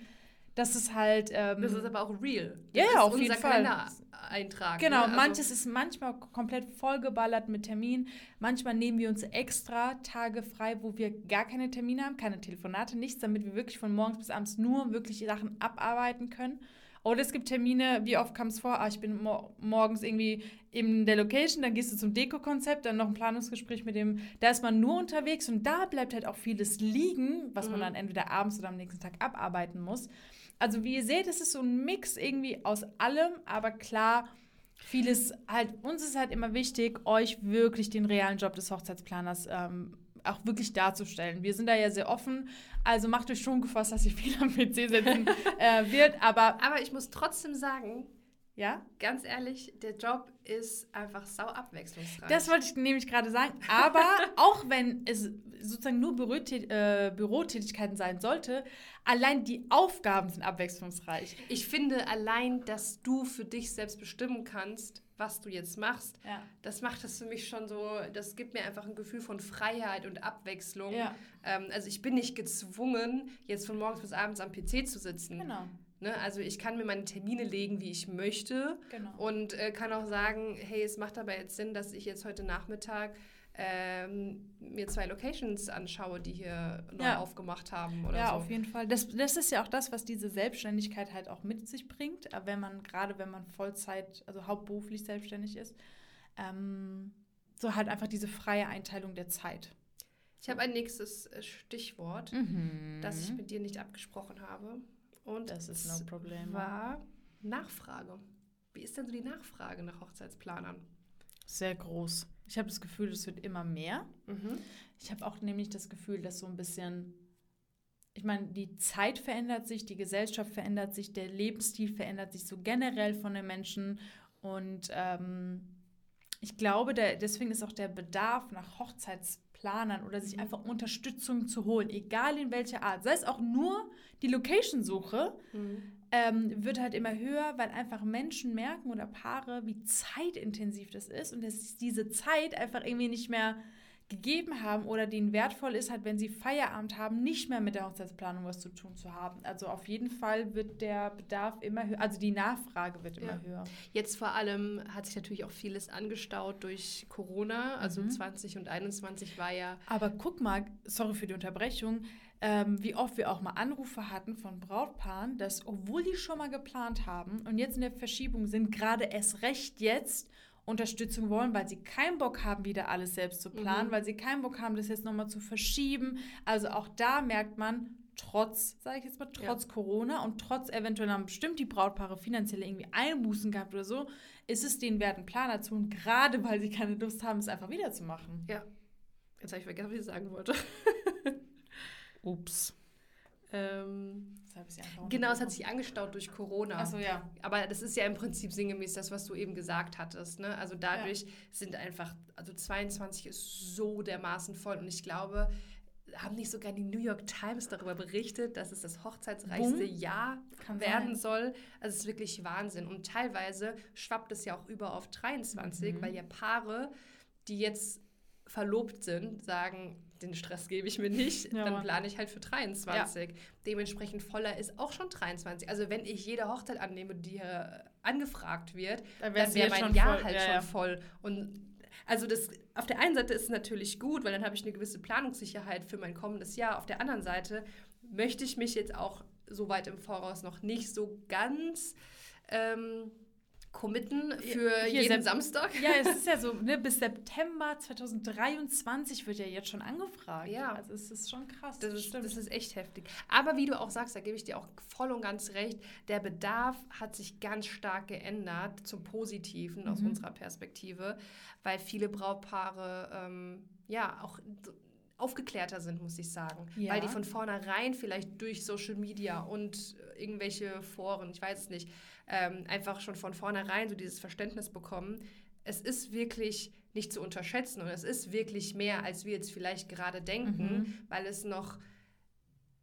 dass es halt. Ähm, Das ist aber auch real. Ja, Das ist auf jeden Fall. Kalendereintrag. Genau, ne? Also- manches ist manchmal komplett vollgeballert mit Terminen. Manchmal nehmen wir uns extra Tage frei, wo wir gar keine Termine haben, keine Telefonate, nichts, damit wir wirklich von morgens bis abends nur wirklich Sachen abarbeiten können. Oder es gibt Termine, wie oft kam es vor, ah, ich bin mor morgens irgendwie in der Location, dann gehst du zum Deko-Konzept, dann noch ein Planungsgespräch mit dem, da ist man nur unterwegs und da bleibt halt auch vieles liegen, was man Mhm. dann entweder abends oder am nächsten Tag abarbeiten muss. Also wie ihr seht, es ist so ein Mix irgendwie aus allem, aber klar, vieles halt, uns ist halt immer wichtig, euch wirklich den realen Job des Hochzeitsplaners ähm, auch wirklich darzustellen. Wir sind da ja sehr offen, also macht euch schon gefasst, dass ihr viel am PC sitzen äh, wird, aber Aber ich muss trotzdem sagen, ja, ganz ehrlich, der Job ist einfach sau abwechslungsreich. das wollte ich nämlich gerade sagen, aber auch wenn es sozusagen nur Bürotät äh, Bürotätigkeiten sein sollte, allein die Aufgaben sind abwechslungsreich. ich finde allein, dass du für dich selbst bestimmen kannst, was du jetzt machst, Ja. das macht das für mich schon so, das gibt mir einfach ein Gefühl von Freiheit und Abwechslung. Ja, Ähm, also ich bin nicht gezwungen, jetzt von morgens bis abends am PC zu sitzen. genau. Ne? Also ich kann mir meine Termine legen, wie ich möchte. genau. Und äh, kann auch sagen, hey, es macht aber jetzt Sinn, dass ich jetzt heute Nachmittag ähm, mir zwei Locations anschaue, die hier neu Ja. aufgemacht haben oder ja, so. auf jeden Fall. Das, das ist ja auch das, was diese Selbstständigkeit halt auch mit sich bringt. Aber wenn man, gerade wenn man Vollzeit, also hauptberuflich selbstständig ist, ähm, so halt einfach diese freie Einteilung der Zeit. Ich habe ein nächstes äh, Stichwort, das ich mit dir nicht abgesprochen habe. Und. Das ist no problem. war Nachfrage. Wie ist denn so die Nachfrage nach Hochzeitsplanern? Sehr groß. Ich habe das Gefühl, es wird immer mehr. Mhm. Ich habe auch nämlich das Gefühl, dass so ein bisschen ich meine, die Zeit verändert sich, die Gesellschaft verändert sich, der Lebensstil verändert sich so generell von den Menschen. Und ähm, ich glaube, der, deswegen ist auch der Bedarf nach Hochzeitsplanern oder sich einfach Unterstützung zu holen, egal in welcher Art, sei es auch nur die Location-Suche, mhm. ähm, wird halt immer höher, weil einfach Menschen merken oder Paare, wie zeitintensiv das ist und dass diese Zeit einfach irgendwie nicht mehr gegeben haben oder denen wertvoll ist, halt, wenn sie Feierabend haben, nicht mehr mit der Hochzeitsplanung was zu tun zu haben. Also auf jeden Fall wird der Bedarf immer höher, also die Nachfrage wird immer ja. höher. Jetzt vor allem hat sich natürlich auch vieles angestaut durch Corona, also mhm. 20 und 21 war ja. Aber guck mal, sorry für die Unterbrechung, ähm, wie oft wir auch mal Anrufe hatten von Brautpaaren, dass obwohl die schon mal geplant haben und jetzt in der Verschiebung sind, gerade erst recht jetzt Unterstützung wollen, weil sie keinen Bock haben, wieder alles selbst zu planen, mhm. weil sie keinen Bock haben, das jetzt nochmal zu verschieben. Also auch da merkt man, trotz, sage ich jetzt mal, trotz ja. Corona und trotz eventuell haben bestimmt die Brautpaare finanziell irgendwie Einbußen gehabt oder so, ist es den werten Planer zu und gerade weil sie keine Lust haben, es einfach wieder zu machen. Ja. Jetzt habe ich vergessen, was ich sagen wollte. Ups. Ähm, genau, es hat sich angestaut durch Corona. Achso, ja. Aber das ist ja im Prinzip sinngemäß das, was du eben gesagt hattest. Ne? Also dadurch ja. sind einfach, also 22 ist so dermaßen voll. Und ich glaube, haben nicht sogar die New York Times darüber berichtet, dass es das hochzeitsreichste Boom. Jahr Kann werden sein. soll. Also es ist wirklich Wahnsinn. Und teilweise schwappt es ja auch über auf 23, mhm. weil ja Paare, die jetzt verlobt sind, sagen, den Stress gebe ich mir nicht, ja. dann plane ich halt für 23. Ja. Dementsprechend voller ist auch schon 23. Also wenn ich jede Hochzeit annehme, die hier angefragt wird, dann, dann wäre mein Jahr voll. halt ja, schon voll. Und also das auf der einen Seite ist es natürlich gut, weil dann habe ich eine gewisse Planungssicherheit für mein kommendes Jahr. Auf der anderen Seite möchte ich mich jetzt auch so weit im Voraus noch nicht so ganz ähm, committen für Hier jeden Samstag. Ja, es ist ja so, ne, bis September 2023 wird ja jetzt schon angefragt. Ja. Also es ist schon krass. Das, das, ist, das ist echt heftig. Aber wie du auch sagst, da gebe ich dir auch voll und ganz recht, der Bedarf hat sich ganz stark geändert zum Positiven mhm. aus unserer Perspektive, weil viele Brautpaare ähm, ja auch aufgeklärter sind, muss ich sagen. Ja. Weil die von vornherein vielleicht durch Social Media und irgendwelche Foren, ich weiß es nicht, ähm, einfach schon von vornherein so dieses Verständnis bekommen. Es ist wirklich nicht zu unterschätzen und es ist wirklich mehr, als wir jetzt vielleicht gerade denken, mhm. weil es noch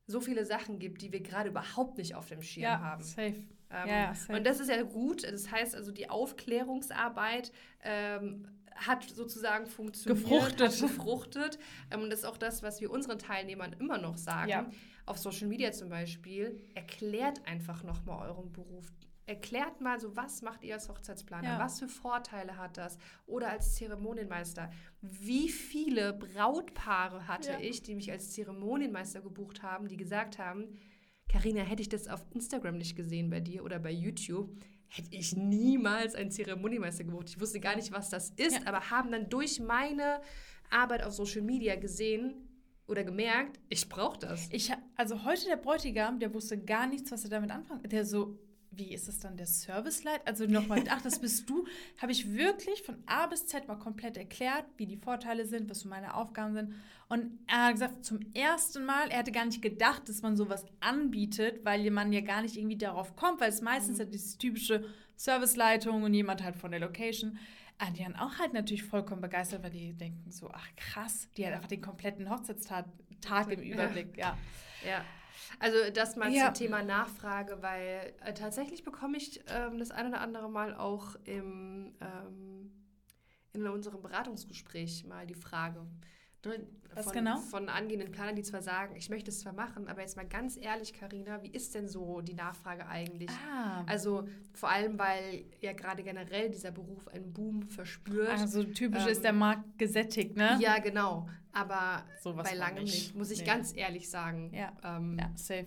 so viele Sachen gibt, die wir gerade überhaupt nicht auf dem Schirm ja, haben. Safe. Ähm, ja, safe. Und das ist ja gut. Das heißt also, die Aufklärungsarbeit ähm, hat sozusagen funktioniert, gefruchtet. Gefruchtet. Ähm, und das ist auch das, was wir unseren Teilnehmern immer noch sagen. Ja. Auf Social Media zum Beispiel, erklärt einfach nochmal euren Beruf erklärt mal so, was macht ihr als Hochzeitsplaner? Ja. Was für Vorteile hat das? Oder als Zeremonienmeister. Wie viele Brautpaare hatte ja. ich, die mich als Zeremonienmeister gebucht haben, die gesagt haben, Karina, hätte ich das auf Instagram nicht gesehen bei dir oder bei YouTube, hätte ich niemals einen Zeremonienmeister gebucht. Ich wusste gar nicht, was das ist, ja. aber haben dann durch meine Arbeit auf Social Media gesehen, oder gemerkt, ich brauche das. Ich, also heute der Bräutigam, der wusste gar nichts, was er damit anfangen. Der so, wie ist es dann der Serviceleit? Also nochmal, ach, das bist du. Habe ich wirklich von A bis Z mal komplett erklärt, wie die Vorteile sind, was so meine Aufgaben sind. Und er hat gesagt, zum ersten Mal, er hatte gar nicht gedacht, dass man sowas anbietet, weil man ja gar nicht irgendwie darauf kommt, weil es meistens mhm. ja diese typische Serviceleitung und jemand halt von der Location. Ah, die waren auch halt natürlich vollkommen begeistert, weil die denken so, ach krass, die hat einfach den kompletten Hochzeitstag Tag im Überblick, ja. ja. ja. Also das mal ja. zum Thema Nachfrage, weil äh, tatsächlich bekomme ich ähm, das ein oder andere Mal auch im, ähm, in unserem Beratungsgespräch mal die Frage. Ne, Was von, genau? Von angehenden Planern, die zwar sagen, ich möchte es zwar machen, aber jetzt mal ganz ehrlich, Karina, wie ist denn so die Nachfrage eigentlich? Ah. Also vor allem, weil ja gerade generell dieser Beruf einen Boom verspürt. Also typisch ähm, ist der Markt gesättigt, ne? Ja, genau. Aber so bei langem nicht. muss ich nee. ganz ehrlich sagen. Ja. Ähm, ja, safe.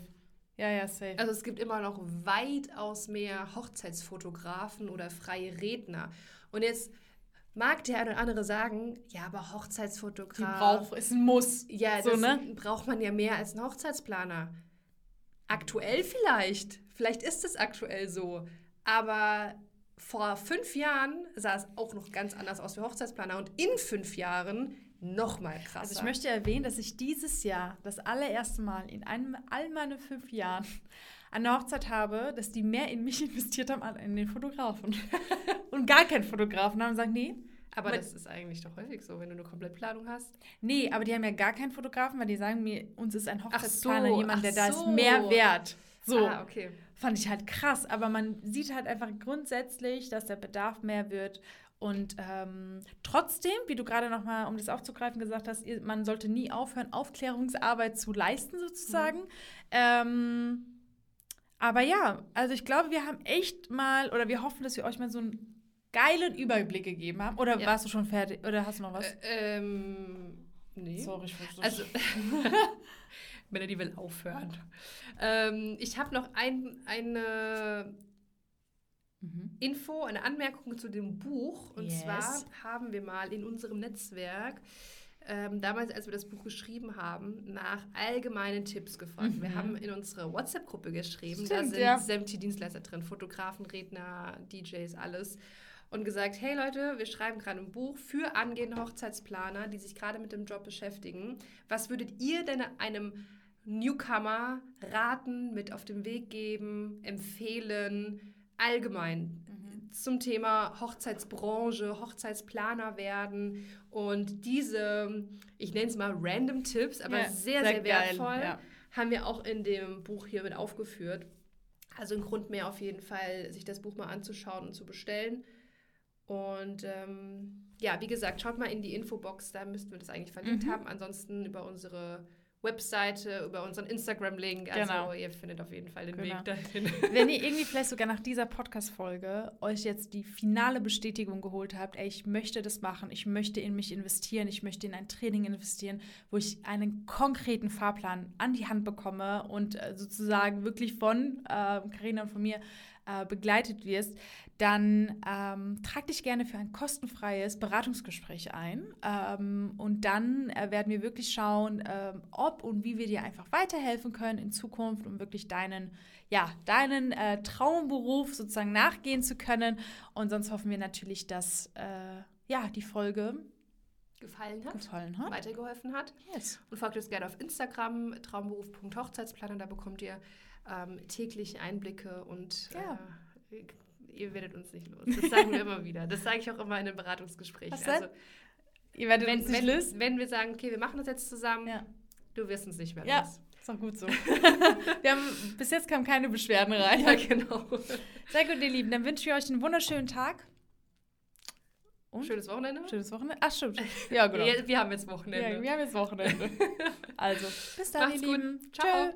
Ja, ja, safe. Also es gibt immer noch weitaus mehr Hochzeitsfotografen oder freie Redner. Und jetzt mag der eine oder andere sagen, ja, aber Hochzeitsfotograf. Die braucht, ist ein Muss. Ja, so, das ne? braucht man ja mehr als ein Hochzeitsplaner. Aktuell vielleicht. Vielleicht ist es aktuell so. Aber vor fünf Jahren sah es auch noch ganz anders aus für Hochzeitsplaner. Und in fünf Jahren noch mal krasser. Also ich möchte erwähnen, dass ich dieses Jahr das allererste Mal in einem, all meinen fünf Jahren eine Hochzeit habe, dass die mehr in mich investiert haben als in den Fotografen. und gar keinen Fotografen haben und sagen, nee. aber das ist eigentlich doch häufig so, wenn du eine Komplettplanung hast. Nee, aber die haben ja gar keinen Fotografen, weil die sagen mir, uns ist ein Hochzeitsplaner so, jemand, der ach da ist so. mehr wert. So. Ah, okay. Fand ich halt krass, aber man sieht halt einfach grundsätzlich, dass der Bedarf mehr wird. Und ähm, trotzdem, wie du gerade nochmal, um das aufzugreifen, gesagt hast, ihr- man sollte nie aufhören, Aufklärungsarbeit zu leisten, sozusagen. Ähm, aber ja, also ich glaube, wir haben echt mal, oder wir hoffen, dass wir euch mal so einen geilen Überblick gegeben haben. Oder Ja. warst du schon fertig? Oder hast du noch was? Ä- ähm, nee. Sorry, ich wusste Also, Melanie will aufhören. Ähm, ich habe noch ein, eine Mhm. Info, eine Anmerkung zu dem Buch. Und Yes. zwar haben wir mal in unserem Netzwerk, ähm, damals, als wir das Buch geschrieben haben, nach allgemeinen Tipps gefragt. Wir Mhm. haben in unsere WhatsApp-Gruppe geschrieben, da Stimmt, sind ja. sämtliche Dienstleister drin, Fotografen, Redner, DJs, alles. Und gesagt, hey Leute, wir schreiben gerade ein Buch für angehende Hochzeitsplaner, die sich gerade mit dem Job beschäftigen. Was würdet ihr denn einem Newcomer raten, mit auf den Weg geben, empfehlen, allgemein zum Thema Hochzeitsbranche, Hochzeitsplaner werden und diese, ich nenne es mal random Tipps, aber Ja, sehr, sehr, sehr wertvoll, ja. haben wir auch in dem Buch hier mit aufgeführt. Also ein Grund mehr auf jeden Fall, sich das Buch mal anzuschauen und zu bestellen. Und ähm, ja, wie gesagt, schaut mal in die Infobox, da müssten wir das eigentlich verlinkt Mhm. haben. Ansonsten über unsere Webseite, über unseren Instagram-Link. Also Genau. ihr findet auf jeden Fall den Genau. Weg dahin. Wenn ihr irgendwie vielleicht sogar nach dieser Podcast-Folge euch jetzt die finale Bestätigung geholt habt, ey, ich möchte das machen, ich möchte in mich investieren, ich möchte in ein Training investieren, wo ich einen konkreten Fahrplan an die Hand bekomme und äh, sozusagen wirklich von äh, Carina und von mir äh, begleitet wirst, dann ähm, trag dich gerne für ein kostenfreies Beratungsgespräch ein. Ähm, und dann äh, werden wir wirklich schauen, ähm, ob und wie wir dir einfach weiterhelfen können in Zukunft, um wirklich deinen, ja, deinen äh, Traumberuf sozusagen nachgehen zu können. Und sonst hoffen wir natürlich, dass äh, ja, die Folge Gefallen hat, gefallen hat. weitergeholfen hat. Yes. Und folgt uns gerne auf Instagram, traumberuf.hochzeitsplaner. Da bekommt ihr ähm, täglich Einblicke und Ja. äh, ihr werdet uns nicht los. Das sagen wir immer wieder. Das sage ich auch immer in den Beratungsgesprächen. Was? Also, Ihr werdet wenn, uns nicht wenn, lösen. wenn wir sagen, okay, wir machen das jetzt zusammen, Ja. du wirst uns nicht mehr Ja. los. Ist auch gut so. wir haben, bis jetzt kamen keine Beschwerden rein. Ja, genau. Sehr gut, ihr Lieben. Dann wünsche ich euch einen wunderschönen Tag. Und? Schönes Wochenende. Schönes Wochenende. Ach, stimmt. Ja, genau. Wir, wir haben jetzt Ja, Wochenende. wir haben jetzt Wochenende. Also, bis dann, Macht's ihr gut. Lieben. Ciao. Tschö.